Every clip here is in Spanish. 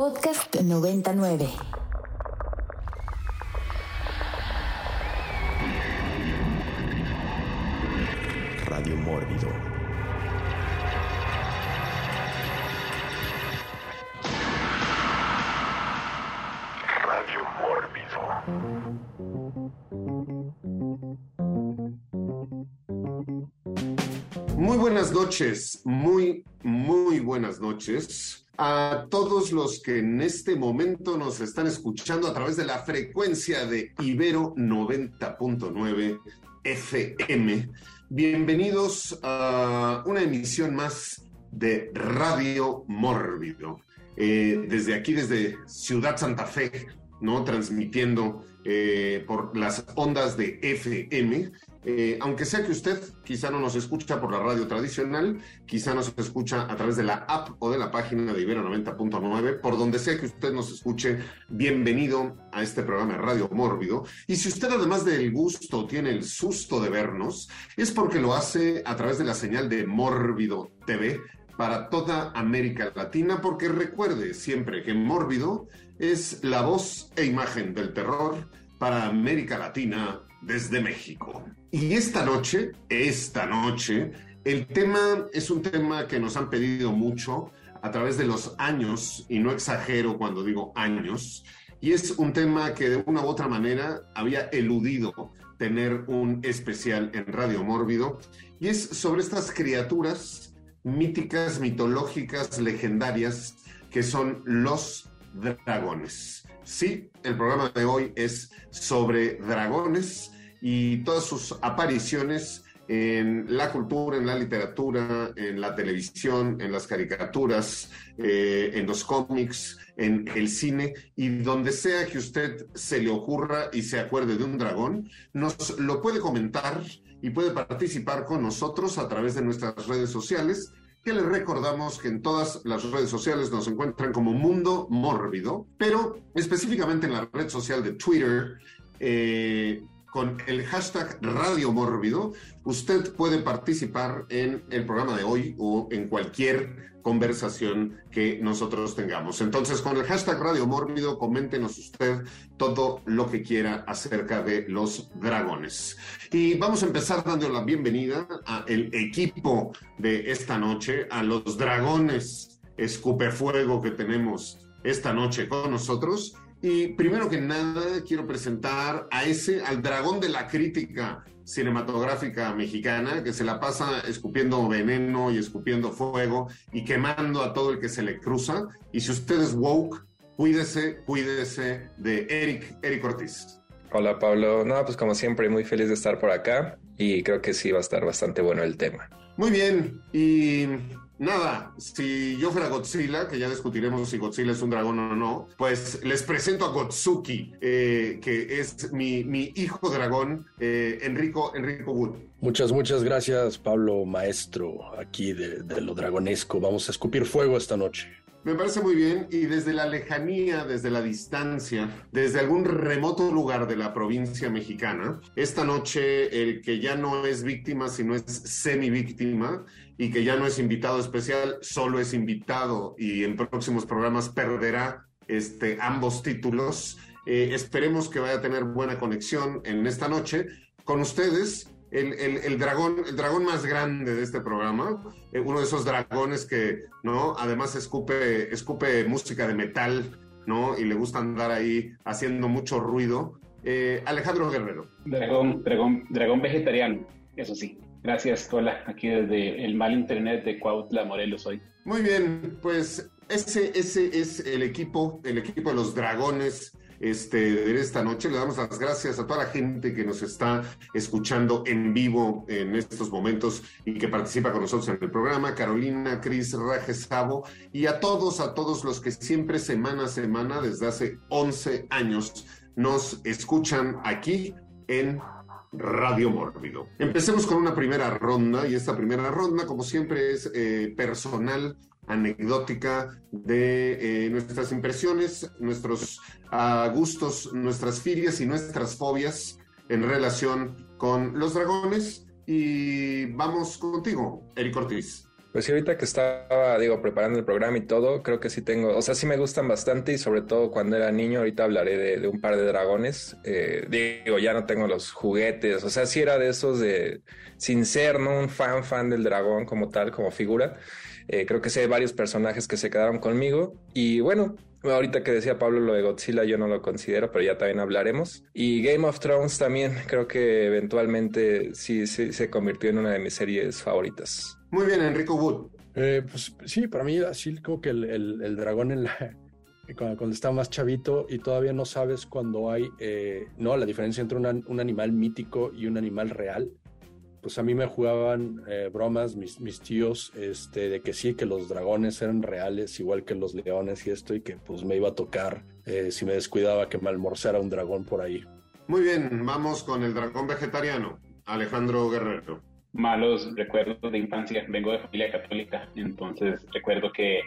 Podcast 99. Radio Mórbido. Radio Mórbido. Muy buenas noches, muy, muy buenas noches a todos los que en este momento nos están escuchando a través de la frecuencia de Ibero 90.9 FM. Bienvenidos a una emisión más de Radio Mórbido. Eh, desde aquí, desde Ciudad Santa Fe, ¿no? Transmitiendo eh, por las ondas de FM. Eh, aunque sea que usted quizá no nos escucha por la radio tradicional, quizá nos escucha a través de la app o de la página de Ibero 90.9, por donde sea que usted nos escuche, bienvenido a este programa de Radio Mórbido. Y si usted además del gusto tiene el susto de vernos, es porque lo hace a través de la señal de Mórbido TV para toda América Latina, porque recuerde siempre que Mórbido es la voz e imagen del terror para América Latina desde México. Y esta noche, esta noche, el tema es un tema que nos han pedido mucho a través de los años, y no exagero cuando digo años, y es un tema que de una u otra manera había eludido tener un especial en Radio Mórbido, y es sobre estas criaturas míticas, mitológicas, legendarias, que son los dragones. Sí, el programa de hoy es sobre dragones y todas sus apariciones en la cultura, en la literatura, en la televisión, en las caricaturas, eh, en los cómics, en el cine y donde sea que usted se le ocurra y se acuerde de un dragón, nos lo puede comentar y puede participar con nosotros a través de nuestras redes sociales que les recordamos que en todas las redes sociales nos encuentran como Mundo Mórbido, pero específicamente en la red social de Twitter, eh, con el hashtag Radio Mórbido, usted puede participar en el programa de hoy o en cualquier conversación que nosotros tengamos. Entonces, con el hashtag Radio Mórbido, coméntenos usted todo lo que quiera acerca de los dragones. Y vamos a empezar dando la bienvenida al equipo de esta noche, a los dragones escupefuego que tenemos esta noche con nosotros. Y primero que nada, quiero presentar a ese, al dragón de la crítica cinematográfica mexicana, que se la pasa escupiendo veneno y escupiendo fuego y quemando a todo el que se le cruza. Y si usted es woke, cuídese, cuídese de Eric, Eric Ortiz. Hola Pablo, no, pues como siempre, muy feliz de estar por acá y creo que sí va a estar bastante bueno el tema. Muy bien, y Nada, si yo fuera Godzilla, que ya discutiremos si Godzilla es un dragón o no, pues les presento a Gotsuki, eh, que es mi, mi hijo dragón, eh, Enrico, Enrico Wood. Muchas, muchas gracias, Pablo, maestro, aquí de, de lo dragonesco. Vamos a escupir fuego esta noche. Me parece muy bien y desde la lejanía, desde la distancia, desde algún remoto lugar de la provincia mexicana, esta noche el que ya no es víctima, sino es semi-víctima y que ya no es invitado especial, solo es invitado y en próximos programas perderá este, ambos títulos. Eh, esperemos que vaya a tener buena conexión en esta noche con ustedes el, el, el, dragón, el dragón más grande de este programa, eh, uno de esos dragones que, ¿no? Además escupe, escupe música de metal, ¿no? Y le gusta andar ahí haciendo mucho ruido. Eh, Alejandro Guerrero. Dragón, dragón, dragón vegetariano, eso sí. Gracias, Hola, aquí desde el mal internet de Cuautla, Morelos hoy. Muy bien, pues ese, ese es el equipo, el equipo de los dragones este, de esta noche. Le damos las gracias a toda la gente que nos está escuchando en vivo en estos momentos y que participa con nosotros en el programa. Carolina, Cris, Rajes Sabo y a todos, a todos los que siempre semana a semana, desde hace 11 años, nos escuchan aquí en Radio Mórbido. Empecemos con una primera ronda y esta primera ronda, como siempre, es eh, personal anecdótica de eh, nuestras impresiones, nuestros uh, gustos, nuestras filias y nuestras fobias en relación con los dragones. Y vamos contigo, Eric Ortiz. Pues sí, ahorita que estaba, digo, preparando el programa y todo, creo que sí tengo, o sea, sí me gustan bastante y sobre todo cuando era niño, ahorita hablaré de, de un par de dragones. Eh, digo, ya no tengo los juguetes, o sea, sí era de esos de, sin ser, ¿no? Un fan, fan del dragón como tal, como figura. Eh, creo que sí hay varios personajes que se quedaron conmigo y bueno, Ahorita que decía Pablo lo de Godzilla, yo no lo considero, pero ya también hablaremos. Y Game of Thrones también, creo que eventualmente sí, sí se convirtió en una de mis series favoritas. Muy bien, Enrico Wood. Eh, pues sí, para mí así como que el, el, el dragón en la, cuando, cuando, está más chavito y todavía no sabes cuando hay, eh, no, la diferencia entre una, un animal mítico y un animal real. Pues a mí me jugaban eh, bromas mis, mis, tíos este, de que sí, que los dragones eran reales, igual que los leones y esto, y que pues me iba a tocar eh, si me descuidaba que me almorzara un dragón por ahí. Muy bien, vamos con el dragón vegetariano, Alejandro Guerrero malos recuerdos de infancia. Vengo de familia católica, entonces recuerdo que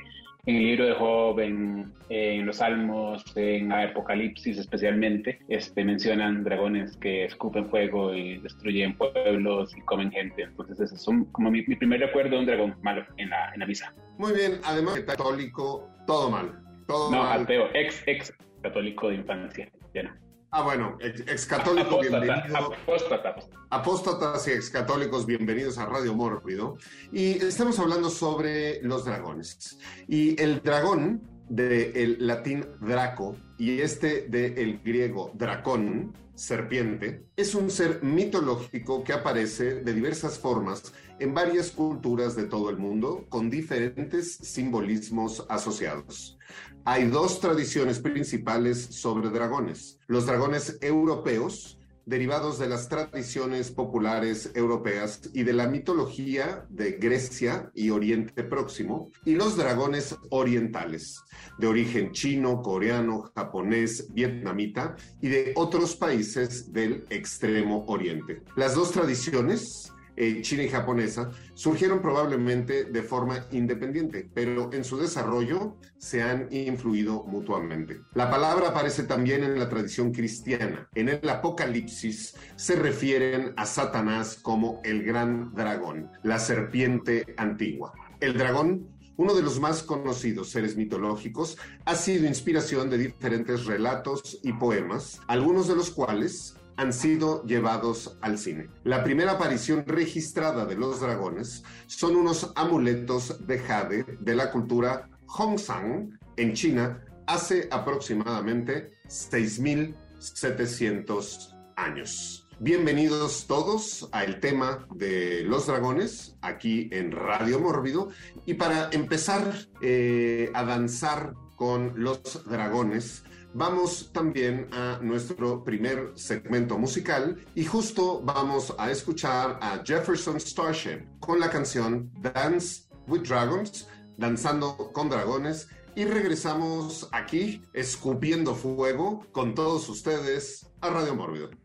en el libro de Job, en, en, los Salmos, en Apocalipsis especialmente, este, mencionan dragones que escupen fuego y destruyen pueblos y comen gente. Entonces ese es un, como mi, mi, primer recuerdo de un dragón malo en la, en la misa. Muy bien, además católico, todo mal. Todo no, mal. ateo, ex, ex católico de infancia, ya no. Ah, bueno, ex, ex católico, bienvenido. Apóstata. Apóstatas y ex católicos, bienvenidos a Radio Mórbido. Y estamos hablando sobre los dragones. Y el dragón del latín draco y este del griego dracón, serpiente, es un ser mitológico que aparece de diversas formas en varias culturas de todo el mundo con diferentes simbolismos asociados. Hay dos tradiciones principales sobre dragones. Los dragones europeos, derivados de las tradiciones populares europeas y de la mitología de Grecia y Oriente Próximo, y los dragones orientales, de origen chino, coreano, japonés, vietnamita y de otros países del extremo oriente. Las dos tradiciones eh, china y japonesa, surgieron probablemente de forma independiente, pero en su desarrollo se han influido mutuamente. La palabra aparece también en la tradición cristiana. En el Apocalipsis se refieren a Satanás como el gran dragón, la serpiente antigua. El dragón uno de los más conocidos seres mitológicos, ha sido inspiración de diferentes relatos y poemas, algunos de los cuales han sido llevados al cine. La primera aparición registrada de los dragones son unos amuletos de jade de la cultura Hongsang en China hace aproximadamente 6.700 años. Bienvenidos todos al tema de los dragones aquí en Radio Mórbido y para empezar eh, a danzar con los dragones vamos también a nuestro primer segmento musical y justo vamos a escuchar a Jefferson Starship con la canción Dance with Dragons, danzando con dragones y regresamos aquí escupiendo fuego con todos ustedes a Radio Mórbido.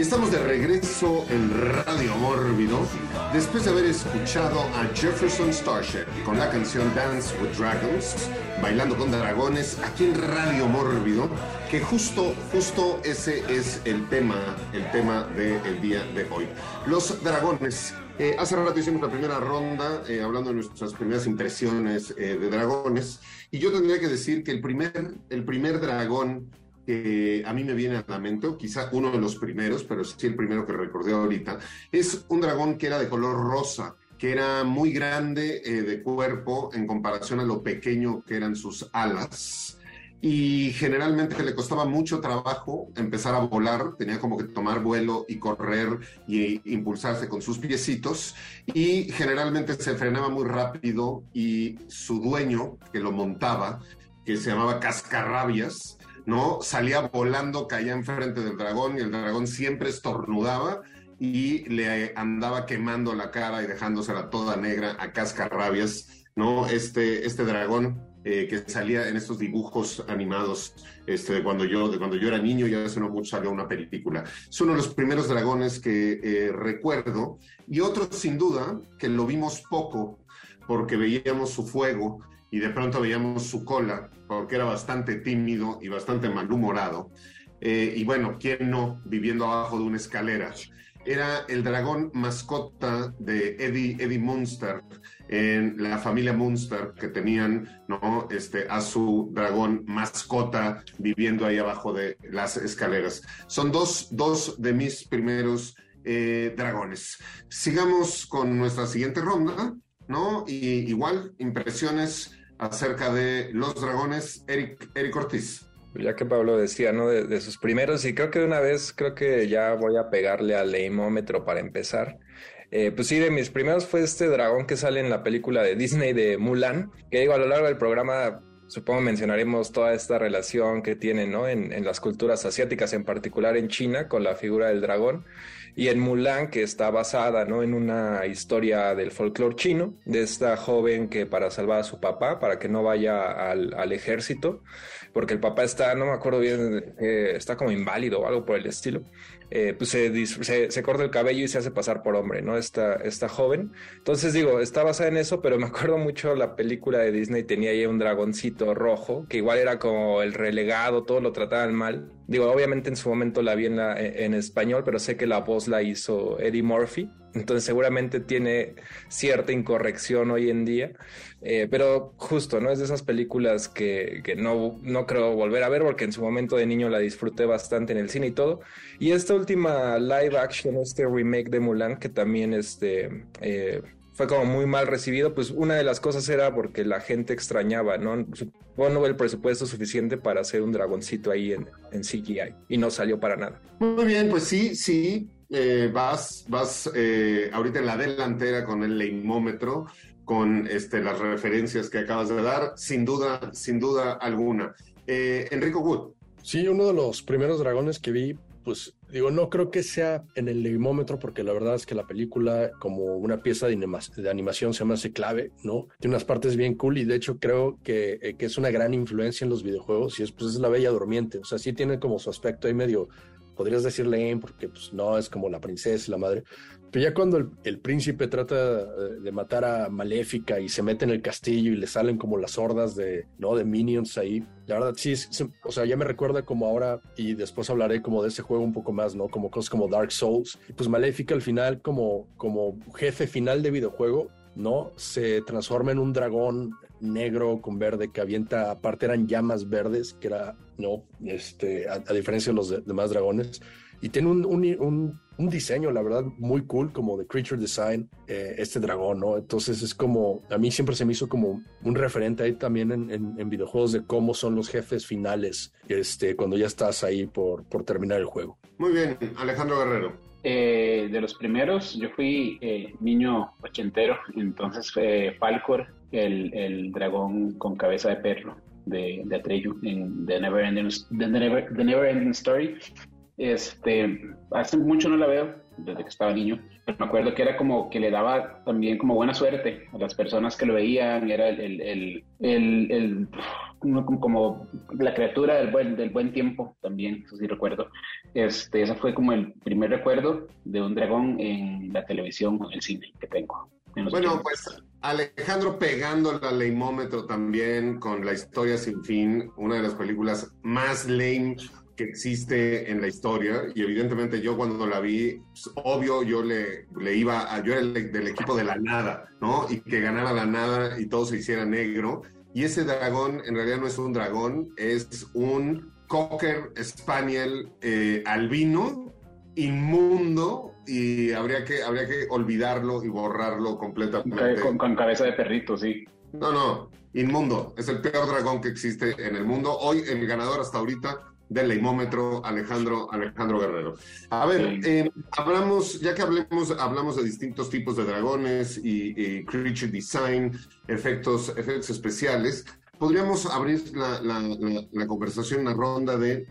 Y estamos de regreso en Radio Mórbido después de haber escuchado a Jefferson Starship con la canción Dance with Dragons, bailando con dragones, aquí en Radio Mórbido, que justo, justo ese es el tema, el tema del día de hoy. Los dragones. Eh, hace rato hicimos la primera ronda eh, hablando de nuestras primeras impresiones eh, de dragones y yo tendría que decir que el primer, el primer dragón que a mí me viene a la mente, quizá uno de los primeros, pero sí el primero que recordé ahorita, es un dragón que era de color rosa, que era muy grande eh, de cuerpo en comparación a lo pequeño que eran sus alas. Y generalmente le costaba mucho trabajo empezar a volar, tenía como que tomar vuelo y correr y impulsarse con sus piecitos. Y generalmente se frenaba muy rápido y su dueño, que lo montaba, que se llamaba Cascarrabias, ¿no? Salía volando, caía enfrente del dragón y el dragón siempre estornudaba y le andaba quemando la cara y dejándosela toda negra a cascarrabias, ¿no? Este, este dragón eh, que salía en estos dibujos animados este, de, cuando yo, de cuando yo era niño y hace no mucho salió una película. Es uno de los primeros dragones que eh, recuerdo y otro sin duda que lo vimos poco porque veíamos su fuego y de pronto veíamos su cola porque era bastante tímido y bastante malhumorado. Eh, y bueno, ¿quién no viviendo abajo de una escalera? Era el dragón mascota de Eddie, Eddie Munster, en la familia Munster, que tenían ¿no? este, a su dragón mascota viviendo ahí abajo de las escaleras. Son dos, dos de mis primeros eh, dragones. Sigamos con nuestra siguiente ronda, ¿no? Y igual, impresiones acerca de los dragones, Eric, Eric Ortiz. Ya que Pablo decía, ¿no? De, sus primeros, y creo que de una vez, creo que ya voy a pegarle al leimómetro para empezar. Eh, pues sí, de mis primeros fue este dragón que sale en la película de Disney de Mulan, que digo, a lo largo del programa supongo mencionaremos toda esta relación que tienen ¿no? en, en, las culturas asiáticas, en particular en China, con la figura del dragón, y en Mulan, que está basada ¿no? en una historia del folclore chino, de esta joven que para salvar a su papá, para que no vaya al, al ejército, porque el papá está, no me acuerdo bien, eh, está como inválido o algo por el estilo. Eh, pues se, se, corta el cabello y se hace pasar por hombre, ¿no? Esta, esta joven. Entonces digo, está basada en eso, pero me acuerdo mucho la película de Disney, tenía ahí un dragoncito rojo, que igual era como el relegado, todo lo trataban mal. Digo, obviamente en su momento la vi en, en español, pero sé que la voz la hizo Eddie Murphy. Entonces seguramente tiene cierta incorrección hoy en día, eh, pero justo, ¿no? Es de esas películas que, que, no, no creo volver a ver porque en su momento de niño la disfruté bastante en el cine y todo. Y esta última live action, este remake de Mulan, que también este, eh, fue como muy mal recibido, pues una de las cosas era porque la gente extrañaba, ¿no? Supongo el presupuesto suficiente para hacer un dragoncito ahí en, en CGI y no salió para nada. Muy bien, pues sí, sí, eh, vas, vas eh, ahorita en la delantera con el leimómetro, con este, las referencias que acabas de dar, sin duda, sin duda alguna. Eh, Enrico Wood. Sí, uno de los primeros dragones que vi, pues digo, no creo que sea en el leimómetro, porque la verdad es que la película, como una pieza de, de animación, se me hace clave, ¿no? Tiene unas partes bien cool y de hecho creo que, que es una gran influencia en los videojuegos y es, pues, es la Bella Durmiente. O sea, sí tiene como su aspecto ahí medio podrías decirle porque pues no es como la princesa y la madre. Pero ya cuando el, príncipe trata eh, de matar a Maléfica y se mete en el castillo y le salen como las hordas de, ¿no? de minions ahí, la verdad sí, o sea, ya me recuerda como ahora y después hablaré como de ese juego un poco más, ¿no? Como cosas como Dark Souls. Y pues Maléfica al final como, como jefe final de videojuego, ¿no? Se transforma en un dragón negro con verde que avienta, aparte eran llamas verdes, que era, no, este, a, diferencia de los demás dragones. Y tiene un, un, un, diseño, la verdad, muy cool, como de Creature Design, eh, este dragón, ¿no? Entonces es como, a mí siempre se me hizo como un referente ahí también en, en, videojuegos de cómo son los jefes finales, este, cuando ya estás ahí por, por terminar el juego. Muy bien, Alejandro Guerrero. Eh, de los primeros, yo fui eh, niño ochentero, entonces fue Falcor el, el dragón con cabeza de perro de, de Atreyu en The Never Ending, The Never, The Never Ending Story. Este, hace mucho no la veo, desde que estaba niño, pero me acuerdo que era como que le daba también como buena suerte a las personas que lo veían, era el, el, el, el como, la criatura del buen, del buen tiempo también, eso sí recuerdo. Este, ese fue como el primer recuerdo de un dragón en la televisión o en el cine que tengo. Bueno, pues Alejandro pegando al leimómetro también con La historia sin fin, una de las películas más lame que existe en la historia y evidentemente yo cuando la vi, pues, obvio yo le, le iba a, yo era del equipo de la nada, ¿no? Y que ganara la nada y todo se hiciera negro. Y ese dragón en realidad no es un dragón, es un cocker spaniel eh, albino, inmundo, y habría que, habría que olvidarlo y borrarlo completamente. Con, con, cabeza de perrito, sí. No, no, inmundo. Es el peor dragón que existe en el mundo. Hoy el ganador hasta ahorita del leimómetro, Alejandro, Alejandro Guerrero. A ver, eh, hablamos, ya que hablemos, hablamos de distintos tipos de dragones y, creature design, efectos, efectos especiales, podríamos abrir la, la, la, la conversación, la ronda de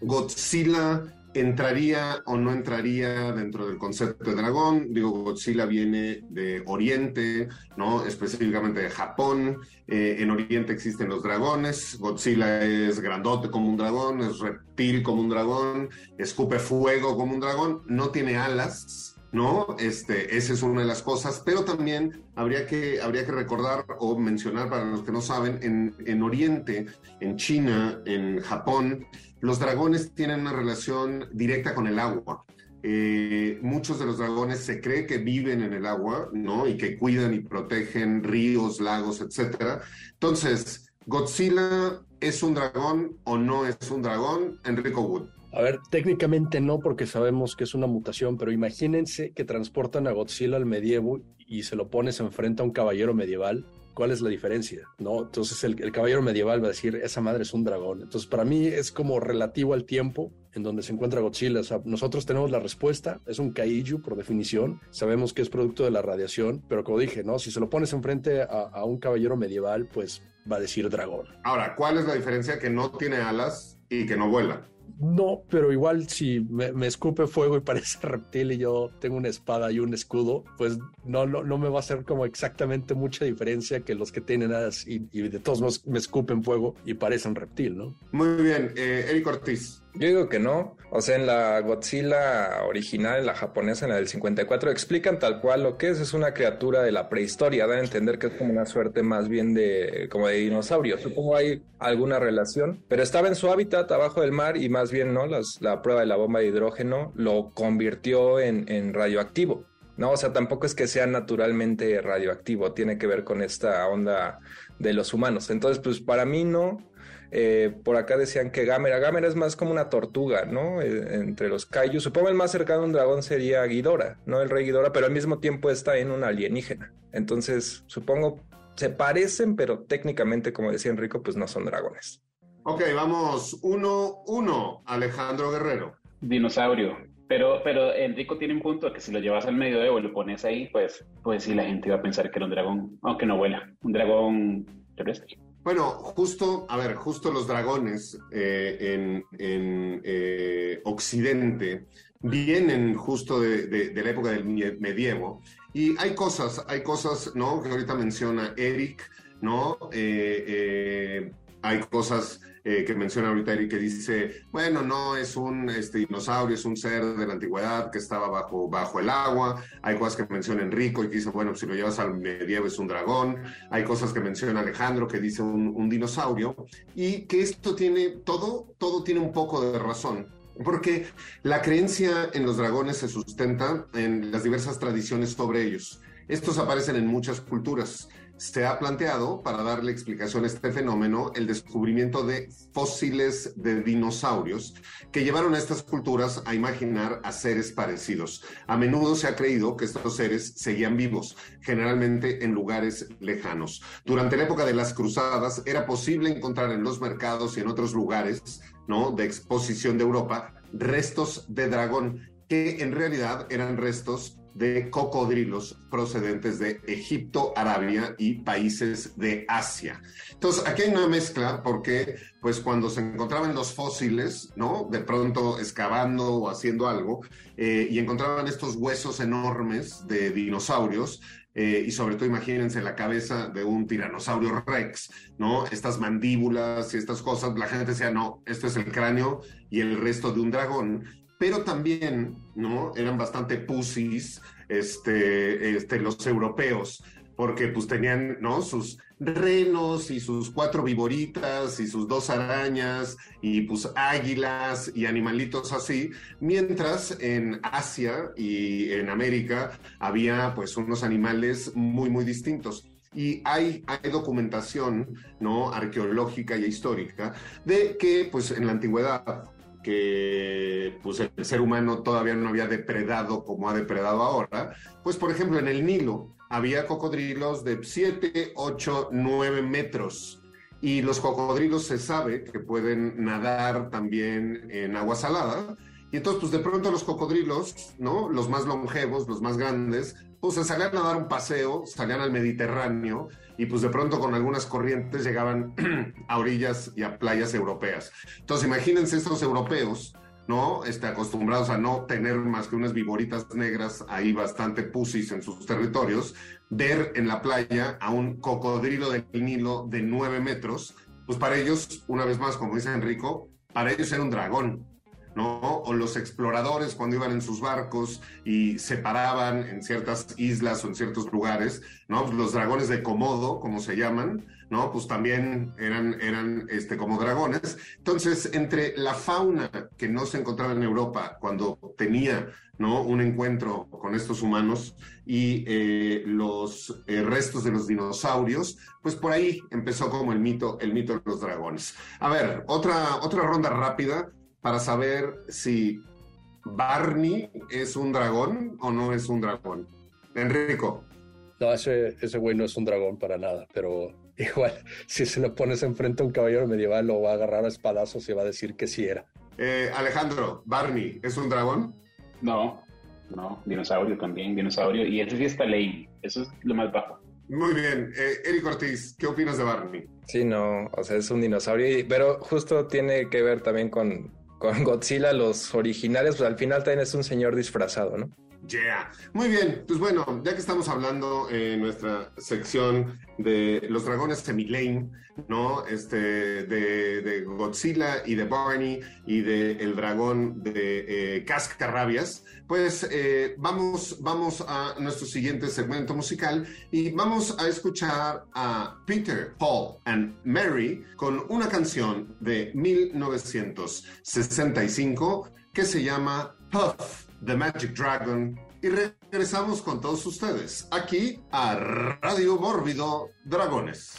Godzilla ¿Entraría o no entraría dentro del concepto de dragón? Digo, Godzilla viene de Oriente, ¿no? Específicamente de Japón. Eh, en Oriente existen los dragones. Godzilla es grandote como un dragón, es reptil como un dragón, escupe fuego como un dragón, no tiene alas, ¿no? Este, esa es una de las cosas, pero también habría que, habría que recordar o mencionar para los que no saben, en, en Oriente, en China, en Japón, los dragones tienen una relación directa con el agua. Eh, muchos de los dragones se cree que viven en el agua, ¿no? Y que cuidan y protegen ríos, lagos, etcétera. Entonces, ¿Godzilla es un dragón o no es un dragón? Enrico Wood. A ver, técnicamente no, porque sabemos que es una mutación, pero imagínense que transportan a Godzilla al medievo y se lo pones enfrente a un caballero medieval. ¿Cuál es la diferencia? ¿No? Entonces el, el, caballero medieval va a decir, esa madre es un dragón. Entonces para mí es como relativo al tiempo en donde se encuentra Godzilla. O sea, nosotros tenemos la respuesta, es un kaiju por definición, sabemos que es producto de la radiación, pero como dije, ¿no? Si se lo pones enfrente a, a un caballero medieval, pues va a decir dragón. Ahora, ¿cuál es la diferencia? Que no tiene alas y que no vuela. No, pero igual si me, escupe fuego y parece reptil y yo tengo una espada y un escudo, pues no, no, no me va a hacer como exactamente mucha diferencia que los que tienen y, y, de todos modos me escupen fuego y parecen reptil, ¿no? Muy bien, eh, Eric Ortiz. Yo digo que no. O sea, en la Godzilla original, en la japonesa, en la del 54, explican tal cual lo que es. Es una criatura de la prehistoria. Dan a entender que es como una suerte más bien de, como de dinosaurio. Supongo hay alguna relación. Pero estaba en su hábitat abajo del mar y más bien, ¿no? Las, la prueba de la bomba de hidrógeno lo convirtió en, en radioactivo. No, o sea, tampoco es que sea naturalmente radioactivo. Tiene que ver con esta onda de los humanos. Entonces, pues para mí no. Eh, por acá decían que Gamera. Gamera es más como una tortuga, ¿no? Eh, entre los kaiju. Supongo el más cercano a un dragón sería Ghidorah, ¿no? El rey Ghidorah, pero al mismo tiempo está en un alienígena. Entonces, supongo se parecen, pero técnicamente, como decía Enrico, pues no son dragones. Ok, vamos uno, uno. Alejandro Guerrero. Dinosaurio. Pero, pero Enrico tiene un punto que si lo llevas al medioevo y lo pones ahí, pues, pues sí, la gente va a pensar que era un dragón, aunque no vuela. Un dragón terrestre. Bueno, justo, a ver, justo los dragones eh, en, en eh, Occidente vienen justo de, de, la época del medievo y hay cosas, hay cosas, ¿no? Que ahorita menciona Eric, ¿no? Eh, hay cosas eh, que menciona ahorita Eric que dice, bueno, no es un este, dinosaurio, es un ser de la antigüedad que estaba bajo, bajo el agua. Hay cosas que menciona Enrico y que dice, bueno, si lo llevas al medievo es un dragón. Hay cosas que menciona Alejandro que dice un, un dinosaurio. Y que esto tiene, todo, todo tiene un poco de razón. Porque la creencia en los dragones se sustenta en las diversas tradiciones sobre ellos. Estos aparecen en muchas culturas se ha planteado, para darle explicación a este fenómeno, el descubrimiento de fósiles de dinosaurios que llevaron a estas culturas a imaginar a seres parecidos. A menudo se ha creído que estos seres seguían vivos, generalmente en lugares lejanos. Durante la época de las cruzadas era posible encontrar en los mercados y en otros lugares ¿no? de exposición de Europa restos de dragón que en realidad eran restos de cocodrilos procedentes de Egipto, Arabia y países de Asia. Entonces, aquí hay una mezcla porque, pues, cuando se encontraban los fósiles, ¿no? De pronto excavando o haciendo algo, eh, y encontraban estos huesos enormes de dinosaurios, eh, y sobre todo imagínense la cabeza de un tiranosaurio rex, ¿no? Estas mandíbulas y estas cosas, la gente decía, no, esto es el cráneo y el resto de un dragón, pero también, ¿no? Eran bastante pussies, este, este, los europeos, porque pues tenían, ¿no? Sus renos y sus cuatro viboritas y sus dos arañas y pues águilas y animalitos así, mientras en Asia y en América había pues unos animales muy, muy distintos. Y hay, hay documentación, ¿no? Arqueológica y histórica de que pues en la antigüedad que pues, el ser humano todavía no había depredado como ha depredado ahora, pues por ejemplo en el Nilo había cocodrilos de 7, 8, 9 metros. Y los cocodrilos se sabe que pueden nadar también en agua salada. Y entonces, pues de pronto los cocodrilos, ¿no? Los más longevos, los más grandes, pues se salían a dar un paseo, salían al Mediterráneo y pues de pronto con algunas corrientes llegaban a orillas y a playas europeas. Entonces imagínense estos europeos, ¿no? Este, acostumbrados a no tener más que unas viboritas negras ahí bastante pusis en sus territorios, ver en la playa a un cocodrilo del Nilo de nueve metros, pues para ellos, una vez más, como dice Enrico, para ellos era un dragón, ¿no? O los exploradores cuando iban en sus barcos y se paraban en ciertas islas o en ciertos lugares, ¿no? Los dragones de Komodo, como se llaman, ¿no? Pues también eran, eran este, como dragones. Entonces, entre la fauna que no se encontraba en Europa cuando tenía, ¿no? Un encuentro con estos humanos y eh, los eh, restos de los dinosaurios, pues por ahí empezó como el mito, el mito de los dragones. A ver, otra, otra ronda rápida para saber si Barney es un dragón o no es un dragón. Enrico. No, ese, ese güey no es un dragón para nada, pero igual, si se lo pones enfrente a un caballero medieval, lo va a agarrar a espadazos y va a decir que sí era. Eh, Alejandro, ¿Barney es un dragón? No, no, dinosaurio también, dinosaurio. Y ese sí está ley, eso es lo más bajo. Muy bien. Eh, Eric Ortiz, ¿qué opinas de Barney? Sí, no, o sea, es un dinosaurio, pero justo tiene que ver también con, con Godzilla, los originales, pues al final también es un señor disfrazado, ¿no? Yeah. Muy bien, pues bueno, ya que estamos hablando en nuestra sección de los dragones Semilane, ¿no? Este, de, de, Godzilla y de Barney y de el dragón de eh, Cascarrabias, pues eh, vamos, vamos a nuestro siguiente segmento musical y vamos a escuchar a Peter, Paul and Mary con una canción de 1965 que se llama Puff. The Magic Dragon y regresamos con todos ustedes aquí a Radio Mórbido Dragones.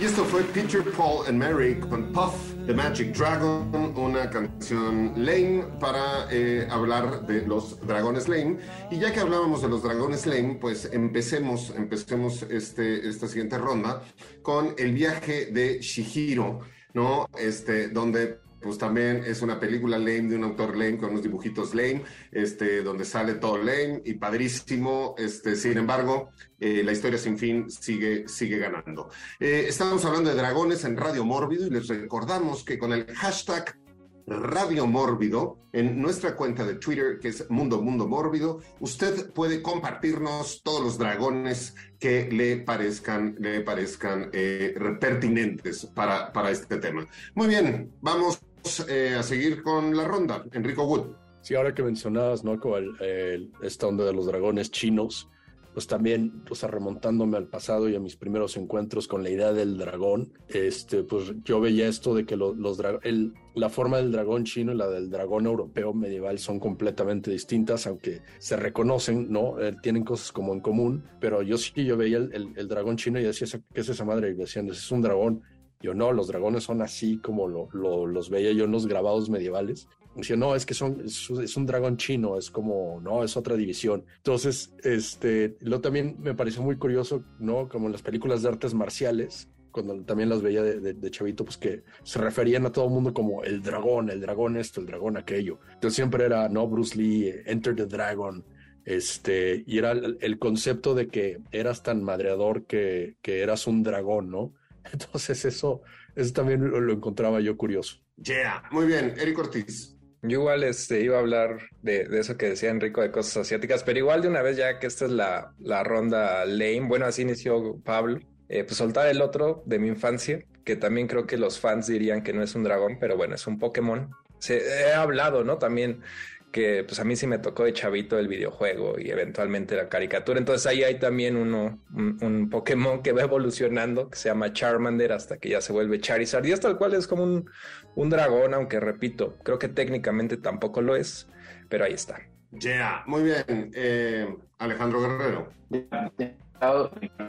Y esto fue Peter, Paul and Mary con Puff The Magic Dragon, una canción lame para eh, hablar de los dragones lame. Y ya que hablábamos de los dragones lame, pues empecemos, empecemos este, esta siguiente ronda con el viaje de Shihiro, ¿no? Este, donde pues también es una película lame de un autor lame con unos dibujitos lame, este, donde sale todo lame y padrísimo. Este, sin embargo, eh, la historia sin fin sigue, sigue ganando. Eh, estamos hablando de dragones en Radio Mórbido y les recordamos que con el hashtag Radio Mórbido en nuestra cuenta de Twitter, que es Mundo Mundo Mórbido. Usted puede compartirnos todos los dragones que le parezcan, le parezcan eh, pertinentes para, para este tema. Muy bien, vamos eh, a seguir con la ronda. Enrico Wood. Sí, ahora que mencionabas, ¿no? Como esta onda de los dragones chinos, pues también, o sea, remontándome al pasado y a mis primeros encuentros con la idea del dragón, este, pues yo veía esto de que los el, la forma del dragón chino y la del dragón europeo medieval son completamente distintas, aunque se reconocen, ¿no? Eh, tienen cosas como en común, pero yo sí, yo veía el, el, dragón chino y decía, ¿qué es esa madre? Y decían, es un dragón. Yo no, los dragones son así como lo, lo, los veía yo en los grabados medievales. Decía, no, es que son, es, un dragón chino, es como, no, es otra división. Entonces, este, lo también me pareció muy curioso, ¿no? Como en las películas de artes marciales, cuando también las veía de, chavito, pues que se referían a todo el mundo como el dragón, el dragón esto, el dragón aquello. Entonces siempre era, no, Bruce Lee, Enter the Dragon, este, y era el, concepto de que eras tan madreador que, que, eras un dragón, ¿no? Entonces eso, eso también lo, lo encontraba yo curioso. Yeah, muy bien, Eric Ortiz. Yo igual este, iba a hablar de, eso que decía Enrico de cosas asiáticas, pero igual de una vez ya que esta es la, la ronda lame, bueno, así inició Pablo, eh, pues soltar el otro de mi infancia, que también creo que los fans dirían que no es un dragón, pero bueno, es un Pokémon. Se, he hablado, ¿no? También que pues a mí sí me tocó de chavito el videojuego y eventualmente la caricatura. Entonces ahí hay también uno, un, Pokémon que va evolucionando, que se llama Charmander hasta que ya se vuelve Charizard. Y esto al cual es como un, un dragón, aunque repito, creo que técnicamente tampoco lo es, pero ahí está. Yeah, muy bien. Eh, Alejandro Guerrero.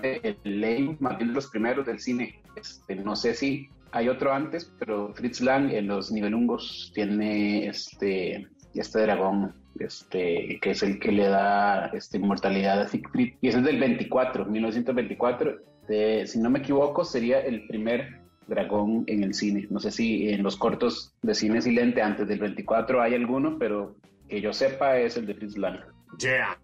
El bien los primeros del cine. Este, no sé si hay otro antes, pero Fritz Lang en los nivelungos tiene este este dragón, este, que es el que le da este, inmortalidad a Siegfried. Y ese es del 24, 1924. si no me equivoco, sería el primer dragón en el cine. No sé si en los cortos de cine silente antes del 24 hay alguno, pero que yo sepa es el de Fritz Lang. Yeah.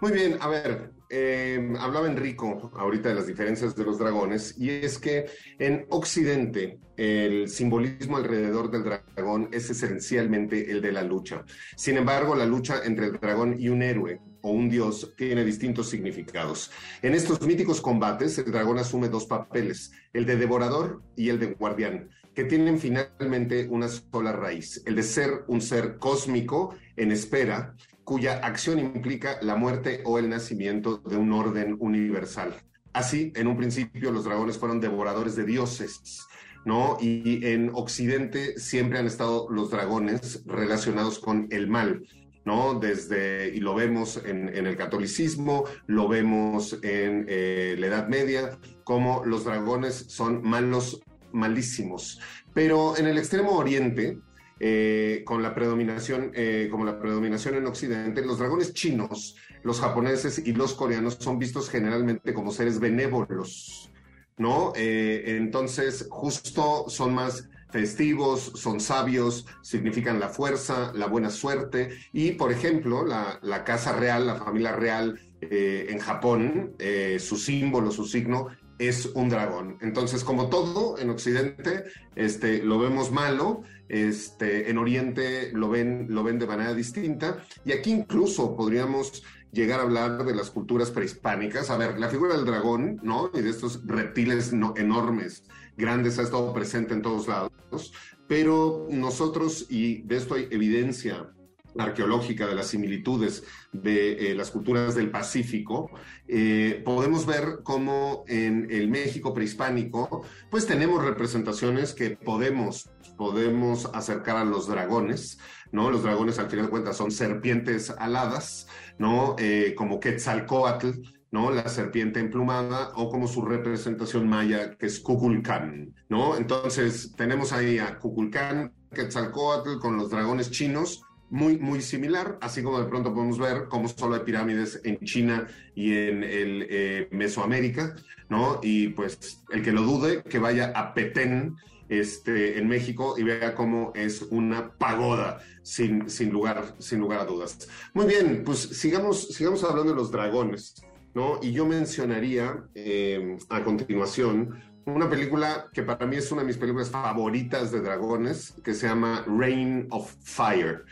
Muy bien, a ver, eh, hablaba Enrico ahorita de las diferencias de los dragones y es que en Occidente el simbolismo alrededor del dragón es esencialmente el de la lucha. Sin embargo, la lucha entre el dragón y un héroe o un dios tiene distintos significados. En estos míticos combates, el dragón asume dos papeles, el de devorador y el de guardián, que tienen finalmente una sola raíz, el de ser un ser cósmico en espera cuya acción implica la muerte o el nacimiento de un orden universal. Así, en un principio los dragones fueron devoradores de dioses, ¿no? Y en Occidente siempre han estado los dragones relacionados con el mal, ¿no? Desde, y lo vemos en, el catolicismo, lo vemos en eh, la Edad Media, como los dragones son malos, malísimos. Pero en el extremo oriente, eh, con la predominación, eh, como la predominación en Occidente, los dragones chinos, los japoneses y los coreanos son vistos generalmente como seres benévolos, ¿no? Eh, entonces, justo son más festivos, son sabios, significan la fuerza, la buena suerte y, por ejemplo, la, la casa real, la familia real en Japón, su símbolo, su signo es un dragón. Entonces, como todo en Occidente, este, lo vemos malo, este, en Oriente lo ven, lo de manera distinta, y aquí incluso podríamos llegar a hablar de las culturas prehispánicas. A ver, la figura del dragón, ¿no? Y de estos reptiles enormes, grandes, ha estado presente en todos lados, pero nosotros, y de esto hay evidencia arqueológica de las similitudes de eh, las culturas del Pacífico, eh, podemos ver cómo en el México prehispánico, pues tenemos representaciones que podemos, podemos acercar a los dragones, ¿no? Los dragones al final de cuentas son serpientes aladas, ¿no? Eh, como Quetzalcoatl, ¿no? La serpiente emplumada o como su representación maya, que es Kukulcán, ¿no? Entonces tenemos ahí a Kukulcán, Quetzalcoatl con los dragones chinos, muy, muy similar, así como de pronto podemos ver cómo solo hay pirámides en China y en el eh, Mesoamérica, ¿no? Y pues el que lo dude, que vaya a Petén, este, en México y vea cómo es una pagoda, sin, sin, lugar, sin lugar a dudas. Muy bien, pues sigamos, sigamos hablando de los dragones, ¿no? Y yo mencionaría eh, a continuación una película que para mí es una de mis películas favoritas de dragones, que se llama Reign of Fire.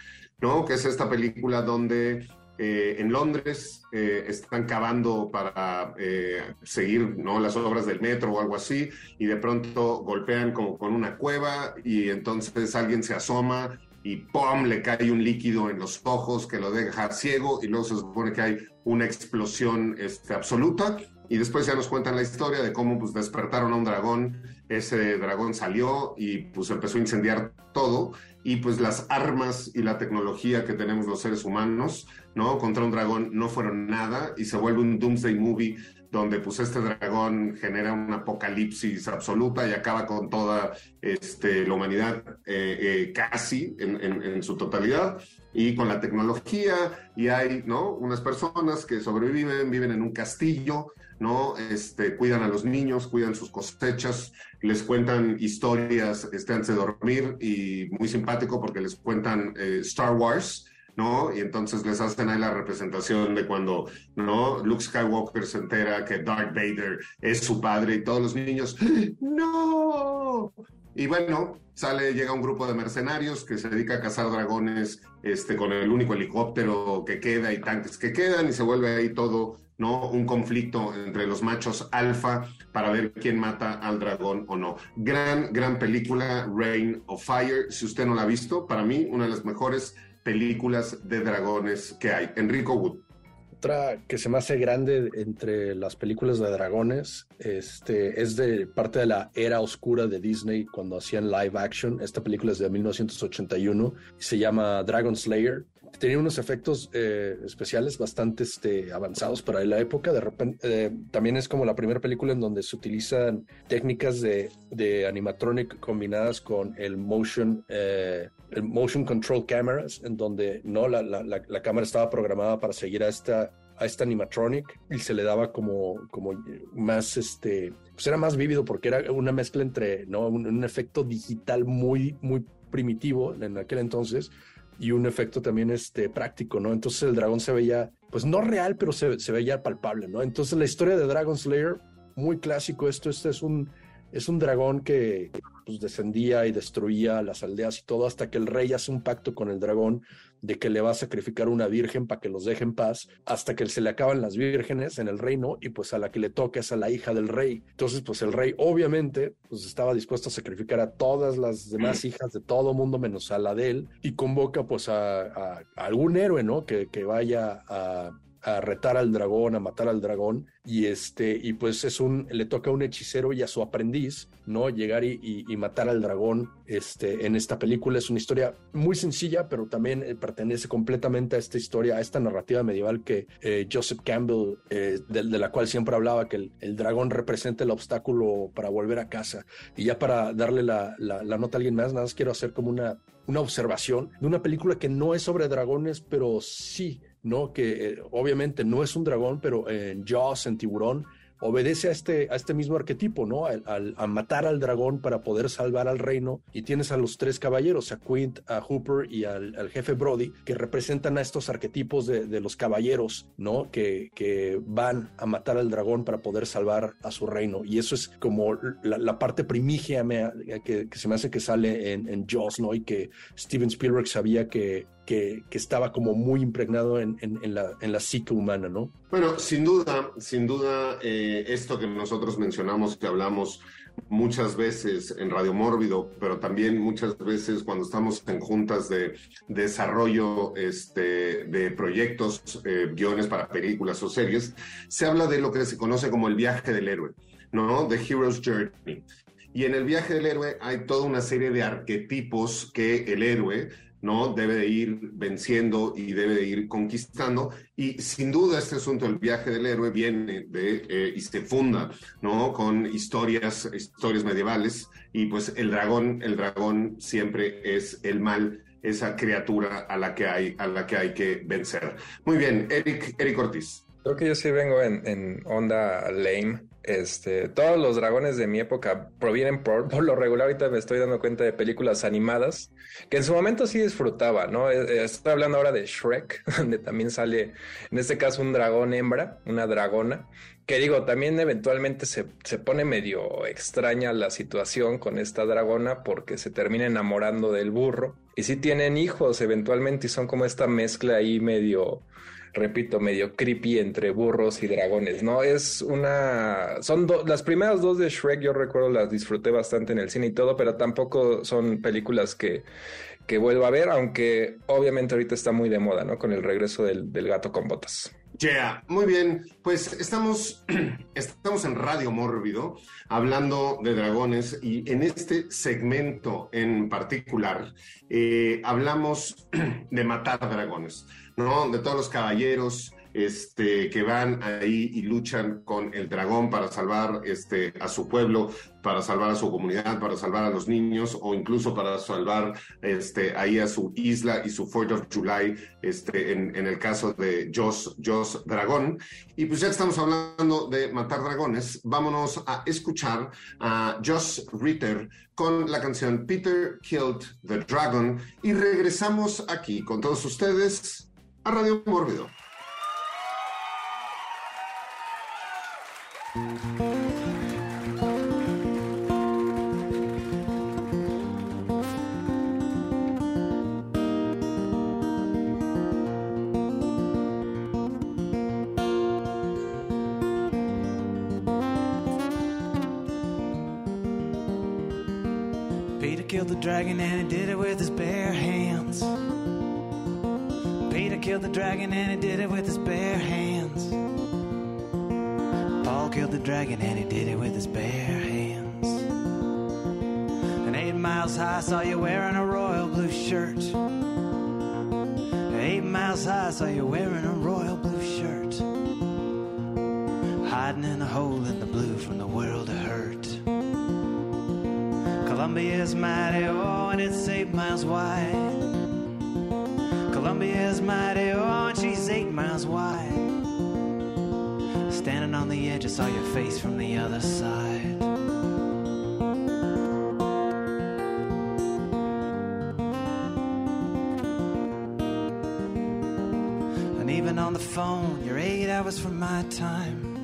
¿No? Que es esta película donde eh, en Londres eh, están cavando para eh, seguir ¿no? las obras del metro o algo así, y de pronto golpean como con una cueva y entonces alguien se asoma y ¡pum! le cae un líquido en los ojos que lo deja ciego y luego se supone que hay una explosión este, absoluta y después ya nos cuentan la historia de cómo pues despertaron a un dragón, ese dragón salió y pues empezó a incendiar todo y pues las armas y la tecnología que tenemos los seres humanos, ¿no? Contra un dragón no fueron nada y se vuelve un Doomsday Movie donde pues este dragón genera un apocalipsis absoluta y acaba con toda este, la humanidad eh, eh, casi en, en, su totalidad y con la tecnología y hay, ¿no? Unas personas que sobreviven, viven en un castillo, ¿no? Este, cuidan a los niños, cuidan sus cosechas, les cuentan historias este, antes de dormir y muy simpático porque les cuentan eh, Star Wars, ¿no? Y entonces les hacen ahí la representación de cuando, ¿no? Luke Skywalker se entera que Darth Vader es su padre y todos los niños, ¡no! Y bueno, sale, llega un grupo de mercenarios que se dedica a cazar dragones este, con el único helicóptero que queda y tanques que quedan y se vuelve ahí todo ¿no? Un conflicto entre los machos alfa para ver quién mata al dragón o no. Gran, gran película, Reign of Fire. Si usted no la ha visto, para mí, una de las mejores películas de dragones que hay. Enrico Wood. Otra que se me hace grande entre las películas de dragones este, es de parte de la era oscura de Disney cuando hacían live action. Esta película es de 1981 y se llama Dragon Slayer tenía unos efectos eh, especiales bastante este, avanzados para la época. De repente, eh, también es como la primera película en donde se utilizan técnicas de, animatronic combinadas con el motion, eh, el motion control cameras, en donde no la, cámara estaba programada para seguir a esta a este animatronic y se le daba como, más, este, pues era más vívido porque era una mezcla entre. Un, un efecto digital muy, muy primitivo en aquel entonces y un efecto también este, práctico, ¿no? Entonces el dragón se veía, pues no real, pero se, se veía palpable, ¿no? Entonces la historia de Dragon Slayer, muy clásico esto, este es un, es un dragón que pues, descendía y destruía las aldeas y todo hasta que el rey hace un pacto con el dragón de que le va a sacrificar una virgen para que los deje en paz, hasta que se le acaban las vírgenes en el reino y pues a la que le toca es a la hija del rey. Entonces pues el rey obviamente pues estaba dispuesto a sacrificar a todas las demás hijas de todo mundo menos a la de él y convoca pues a, a, a algún héroe, ¿no? Que, que vaya a a retar al dragón, a matar al dragón, y este, y pues es un, le toca a un hechicero y a su aprendiz, ¿no? Llegar y, y, matar al dragón, este, en esta película es una historia muy sencilla, pero también eh, pertenece completamente a esta historia, a esta narrativa medieval que eh, Joseph Campbell, eh, de, la cual siempre hablaba, que el, el, dragón representa el obstáculo para volver a casa. Y ya para darle la, la, la nota a alguien más, nada más quiero hacer como una, una observación de una película que no es sobre dragones, pero sí ¿no? Que eh, obviamente no es un dragón, pero en Jaws, en Tiburón, obedece a este, a este mismo arquetipo, ¿no? Al, a matar al dragón para poder salvar al reino. Y tienes a los tres caballeros, a Quint, a Hooper y al, al jefe Brody, que representan a estos arquetipos de, de los caballeros, ¿no? Que, que, van a matar al dragón para poder salvar a su reino. Y eso es como la, parte primigia que, que, se me hace que sale en, en Jaws, ¿no? Y que Steven Spielberg sabía que, que, estaba como muy impregnado en, la, en la psique humana, ¿no? Bueno, sin duda, sin duda, eh, esto que nosotros mencionamos, que hablamos muchas veces en Radio Mórbido, pero también muchas veces cuando estamos en juntas de desarrollo este, de proyectos, eh, guiones para películas o series, se habla de lo que se conoce como el viaje del héroe, ¿no? The Hero's Journey. Y en el viaje del héroe hay toda una serie de arquetipos que el héroe ¿no? Debe de ir venciendo y debe de ir conquistando. Y sin duda este asunto del viaje del héroe viene de, eh, y se funda, ¿no? Con historias, historias medievales. Y pues el dragón, el dragón siempre es el mal, esa criatura a la que hay, a la que, hay que vencer. Muy bien, Eric, Eric Ortiz. Creo que yo sí vengo en, en onda lame. Este, todos los dragones de mi época provienen por, lo regular. Ahorita me estoy dando cuenta de películas animadas que en su momento sí disfrutaba, ¿no? Estoy hablando ahora de Shrek, donde también sale, en este caso, un dragón hembra, una dragona. Que digo, también eventualmente se, se pone medio extraña la situación con esta dragona porque se termina enamorando del burro. Y sí tienen hijos eventualmente y son como esta mezcla ahí medio repito, medio creepy entre burros y dragones, ¿no? Es una... Son las primeras dos de Shrek, yo recuerdo, las disfruté bastante en el cine y todo, pero tampoco son películas que, que vuelvo a ver, aunque obviamente ahorita está muy de moda, ¿no? Con el regreso del, del gato con botas. Yeah, muy bien. Pues estamos, estamos en Radio Mórbido hablando de dragones y en este segmento en particular eh, hablamos de matar dragones. ¿No? De todos los caballeros este, que van ahí y luchan con el dragón para salvar este, a su pueblo, para salvar a su comunidad, para salvar a los niños o incluso para salvar este, ahí a su isla y su 4th of July este, en, el caso de Joss, Joss Dragón. Y pues ya estamos hablando de matar dragones, vámonos a escuchar a Joss Ritter con la canción Peter Killed the Dragon y regresamos aquí con todos ustedes a Radio Mórbido. Peter killed the dragon and he did it with dragon and he did it with his bare hands. Paul killed the dragon and he did it with his bare hands. And eight miles high, saw you wearing a phone, you're eight hours from my time.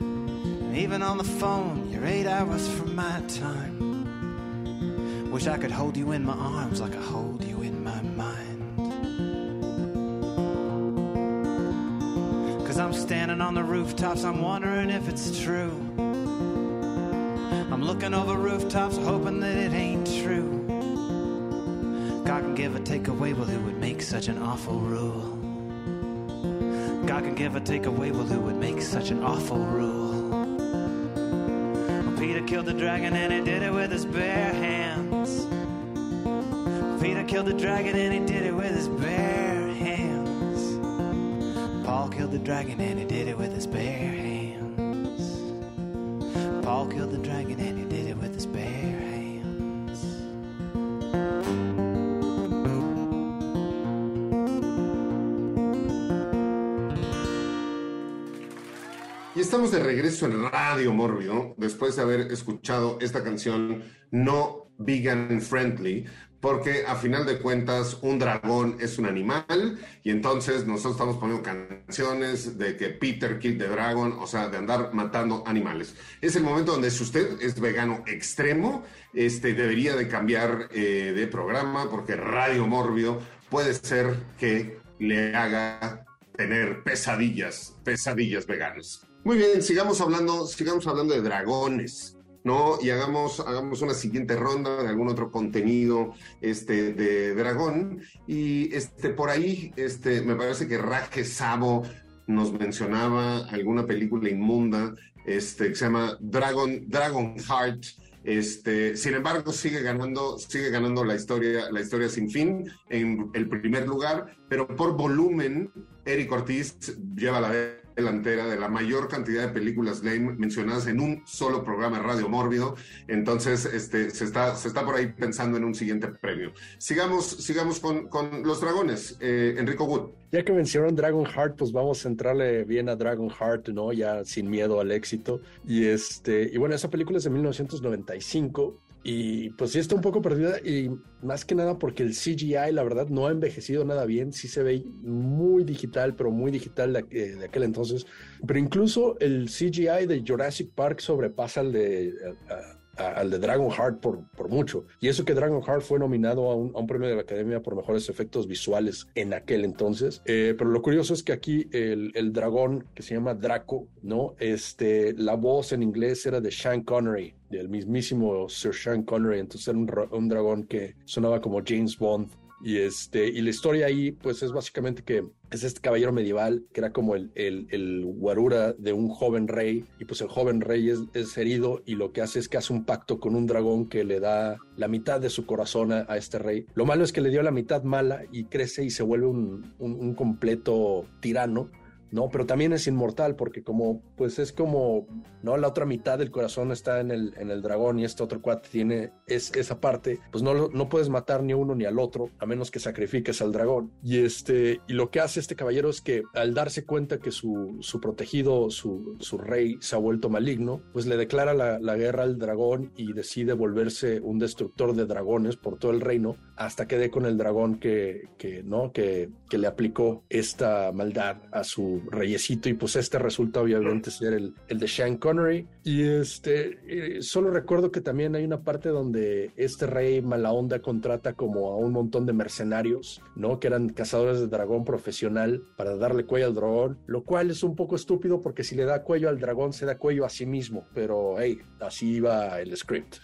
And even on the phone, you're eight hours from my time. Wish I could hold you in my arms like I hold you in my mind. Cause I'm standing on the rooftops, I'm wondering if it's true. I'm looking over rooftops, hoping that it ain't true. God can give or take away, well, who would make such an awful rule? God can give or take away, well, who would make such an awful rule? Peter killed the dragon and he did it with his bare hands. Peter killed the dragon and he did it with his bare hands. Paul killed the dragon and he did it with his bare hands. Paul killed the dragon and he estamos de regreso en Radio Mórbido, después de haber escuchado esta canción no vegan friendly, porque a final de cuentas un dragón es un animal y entonces nosotros estamos poniendo canciones de que Peter Kid the Dragon, o sea, de andar matando animales. Es el momento donde si usted es vegano extremo, este debería de cambiar eh, de programa porque Radio Mórbido puede ser que le haga tener pesadillas, pesadillas veganas. Muy bien, sigamos hablando, sigamos hablando de dragones. ¿no? Y hagamos, hagamos una siguiente ronda de algún otro contenido este, de dragón. Y este, por ahí, este, me parece que Raje Sabo nos mencionaba alguna película inmunda este, que se llama Dragon, Dragon Heart. Este, sin embargo, sigue ganando, sigue ganando la historia, la historia sin fin en el primer lugar, pero por volumen, Eric Ortiz lleva la delantera de la mayor cantidad de películas lame mencionadas en un solo programa de Radio Mórbido. Entonces, este, se, está, se está por ahí pensando en un siguiente premio. Sigamos, sigamos con, con los dragones. Eh, Enrico Wood. Ya que mencionaron Dragon Heart, pues vamos a entrarle bien a Dragon Heart, ¿no? Ya sin miedo al éxito. Y este, y bueno, esa película es de 1995 y pues sí está un poco perdida y más que nada porque el CGI la verdad no ha envejecido nada bien, sí se ve muy digital, pero muy digital de, eh, de aquel entonces. Pero incluso el CGI de Jurassic Park sobrepasa al de, al de Dragon Heart por, por mucho. Y eso que Dragon Heart fue nominado a un, a un premio de la Academia por mejores efectos visuales en aquel entonces. Eh, pero lo curioso es que aquí el, el, dragón que se llama Draco, ¿no? Este, la voz en inglés era de Sean Connery del mismísimo Sir Sean Connery, entonces era un, un, dragón que sonaba como James Bond. Y, este, y la historia ahí, pues es básicamente que es este caballero medieval que era como el, el, guarura de un joven rey. Y pues el joven rey es, es, herido y lo que hace es que hace un pacto con un dragón que le da la mitad de su corazón a, este rey. Lo malo es que le dio la mitad mala y crece y se vuelve un, un completo tirano ¿no? Pero también es inmortal porque como, pues es como, ¿no? La otra mitad del corazón está en el, en el dragón y este otro cuate tiene es, esa parte, pues no, no puedes matar ni uno ni al otro a menos que sacrifiques al dragón. Y este, y lo que hace este caballero es que al darse cuenta que su, su protegido, su, su rey se ha vuelto maligno, pues le declara la, la guerra al dragón y decide volverse un destructor de dragones por todo el reino hasta que dé con el dragón que, que ¿no? Que, que le aplicó esta maldad a su reyesito y pues este resulta obviamente ser el, el de Sean Connery. Y este eh, solo recuerdo que también hay una parte donde este rey mala onda contrata como a un montón de mercenarios no que eran cazadores de dragón profesional para darle cuello al dragón lo cual es un poco estúpido porque si le da cuello al dragón se da cuello a sí mismo pero hey así iba el script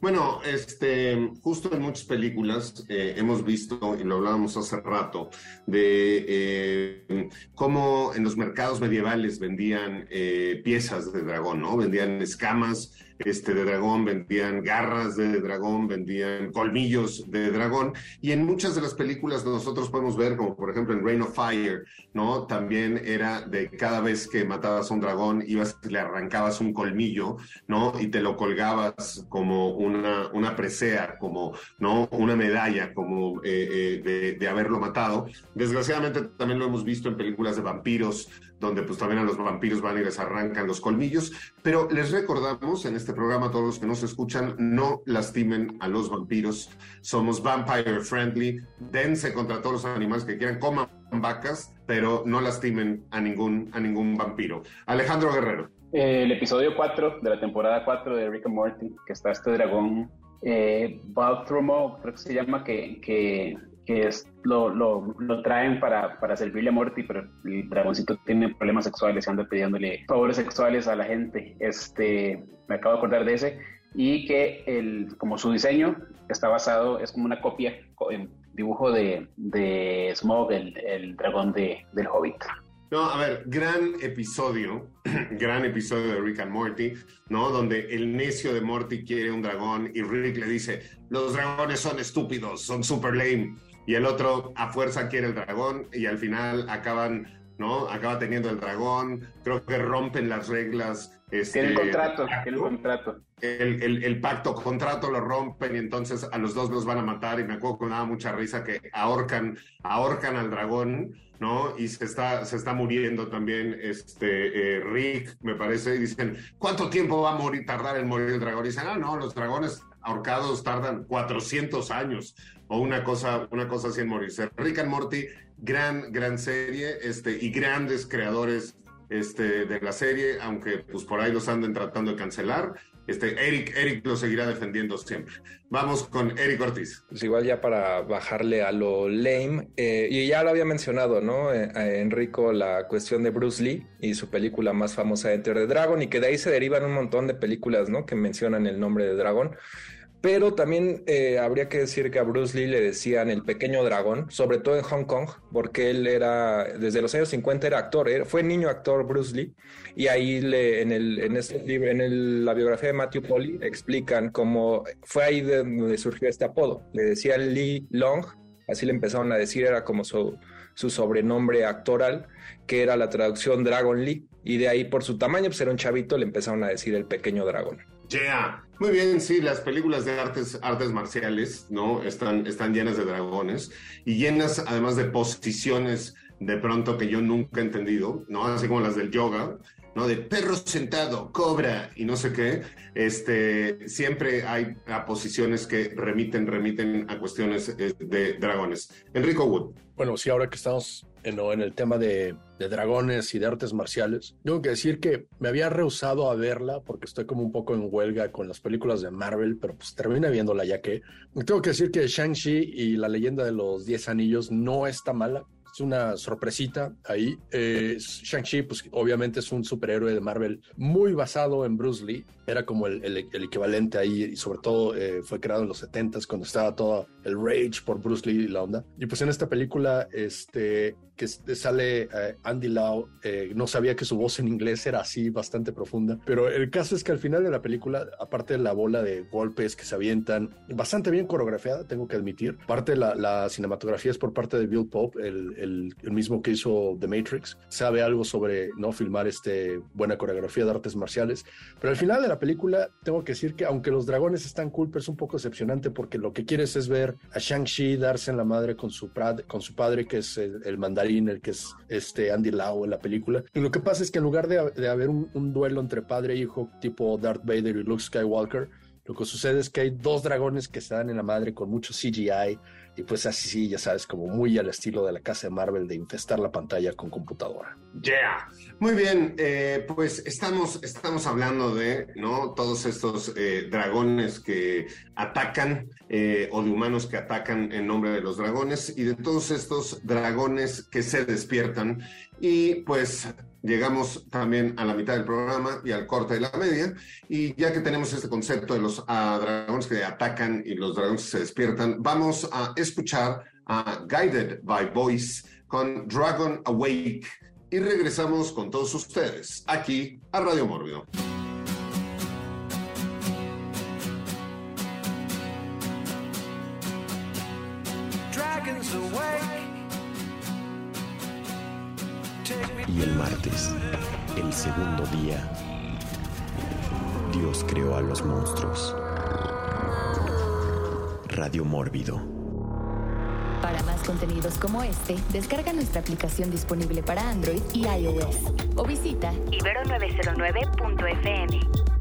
Bueno, este, justo en muchas películas eh, hemos visto, y lo hablábamos hace rato, de eh, cómo en los mercados medievales vendían eh, piezas de dragón, ¿no? Vendían escamas este, de dragón, vendían garras de dragón, vendían colmillos de dragón. Y en muchas de las películas nosotros podemos ver, como por ejemplo en Rain of Fire, ¿no? También era de cada vez que matabas a un dragón, ibas, le arrancabas un colmillo, ¿no? Y te lo colgabas como una, una presea, como, ¿no? Una medalla, como eh, eh, de, haberlo matado. Desgraciadamente también lo hemos visto en películas de vampiros, donde pues también a los vampiros van y les arrancan los colmillos, pero les recordamos en este programa a todos los que nos escuchan, no lastimen a los vampiros, somos vampire friendly, dense contra todos los animales que quieran, coman vacas, pero no lastimen a ningún, a ningún vampiro. Alejandro Guerrero. el episodio 4 de la temporada 4 de Rick and Morty, que está este dragón, eh, Balthromo, creo que se llama, que, que que es, lo, lo, lo, traen para, para servirle a Morty, pero el dragoncito tiene problemas sexuales y anda pidiéndole favores sexuales a la gente. Este, me acabo de acordar de ese. Y que el, como su diseño está basado, es como una copia en dibujo de, de Smog, el, el dragón de, del Hobbit. No, a ver, gran episodio, gran episodio de Rick and Morty, ¿no? Donde el necio de Morty quiere un dragón y Rick le dice, los dragones son estúpidos, son super lame y el otro a fuerza quiere el dragón y al final acaban, ¿no? Acaba teniendo el dragón, creo que rompen las reglas. Este, tiene el contrato, el contrato. El, el, pacto, contrato lo rompen y entonces a los dos los van a matar y me acuerdo que me daba mucha risa que ahorcan, ahorcan al dragón, ¿no? Y se está, se está muriendo también este eh, Rick, me parece, y dicen, ¿cuánto tiempo va a morir, tardar en morir el dragón? Y dicen, ah, no, los dragones ahorcados tardan 400 años o una cosa, una cosa en morirse. Rick and Morty, gran, gran serie, este, y grandes creadores este, de la serie, aunque pues por ahí los anden tratando de cancelar. Este, Eric, Eric lo seguirá defendiendo siempre. Vamos con Eric Ortiz. Pues igual ya para bajarle a lo lame, eh, y ya lo había mencionado, ¿no? Eh, Enrico, la cuestión de Bruce Lee y su película más famosa, Enter the Dragon, y que de ahí se derivan un montón de películas, ¿no? Que mencionan el nombre de Dragón. Pero también eh, habría que decir que a Bruce Lee le decían el pequeño dragón, sobre todo en Hong Kong, porque él era, desde los años 50 era actor, fue niño actor Bruce Lee, y ahí en la biografía de Matthew Polly explican cómo fue ahí de donde surgió este apodo. Le decían Lee Long, así le empezaron a decir, era como su, su sobrenombre actoral, que era la traducción Dragon Lee, y de ahí por su tamaño, pues era un chavito, le empezaron a decir el pequeño dragón. Yeah. Muy bien, sí, las películas de artes, artes marciales, ¿no? Están, están llenas de dragones y llenas además de posiciones de pronto que yo nunca he entendido, ¿no? Así como las del yoga, ¿no? De perro sentado, cobra y no sé qué. Este, siempre hay posiciones que remiten, remiten a cuestiones eh, de dragones. Enrico Wood. Bueno, sí, ahora que estamos en, el tema de, dragones y de artes marciales, tengo que decir que me había rehusado a verla porque estoy como un poco en huelga con las películas de Marvel, pero pues terminé viéndola ya que. Tengo que decir que Shang-Chi y la leyenda de los Diez Anillos no está mala una sorpresita ahí. Eh, Shang-Chi, pues obviamente es un superhéroe de Marvel muy basado en Bruce Lee. Era como el, el, equivalente ahí y sobre todo eh, fue creado en los 70s cuando estaba todo el rage por Bruce Lee y la onda. Y pues en esta película, este, que sale eh, Andy Lau, no sabía que su voz en inglés era así, bastante profunda. Pero el caso es que al final de la película, aparte de la bola de golpes que se avientan, bastante bien coreografiada, tengo que admitir. Parte de la, la cinematografía es por parte de Bill Pope, el el, mismo que hizo The Matrix, sabe algo sobre no filmar este buena coreografía de artes marciales, pero al final de la película tengo que decir que aunque los dragones están cool, pero es un poco decepcionante porque lo que quieres es ver a Shang-Chi darse en la madre con su, con su padre, que es el, mandarín, el que es este Andy Lau en la película. Y lo que pasa es que en lugar de, haber un, un duelo entre padre e hijo, tipo Darth Vader y Luke Skywalker, lo que sucede es que hay dos dragones que se dan en la madre con mucho CGI, y pues así, sí, ya sabes, como muy al estilo de la casa de Marvel de infestar la pantalla con computadora. Yeah. Muy bien, eh, pues estamos, estamos hablando de ¿no? todos estos eh, dragones que atacan eh, o de humanos que atacan en nombre de los dragones y de todos estos dragones que se despiertan. Y pues llegamos también a la mitad del programa y al corte de la media. Y ya que tenemos este concepto de los ah, dragones que atacan y los dragones que se despiertan, vamos a escuchar a Guided by Voice con Dragon Awake y regresamos con todos ustedes aquí a Radio Mórbido. Y el martes, el segundo día, Dios creó a los monstruos. Radio Mórbido. Para más contenidos como este, descarga nuestra aplicación disponible para Android y iOS o visita Ibero909.fm.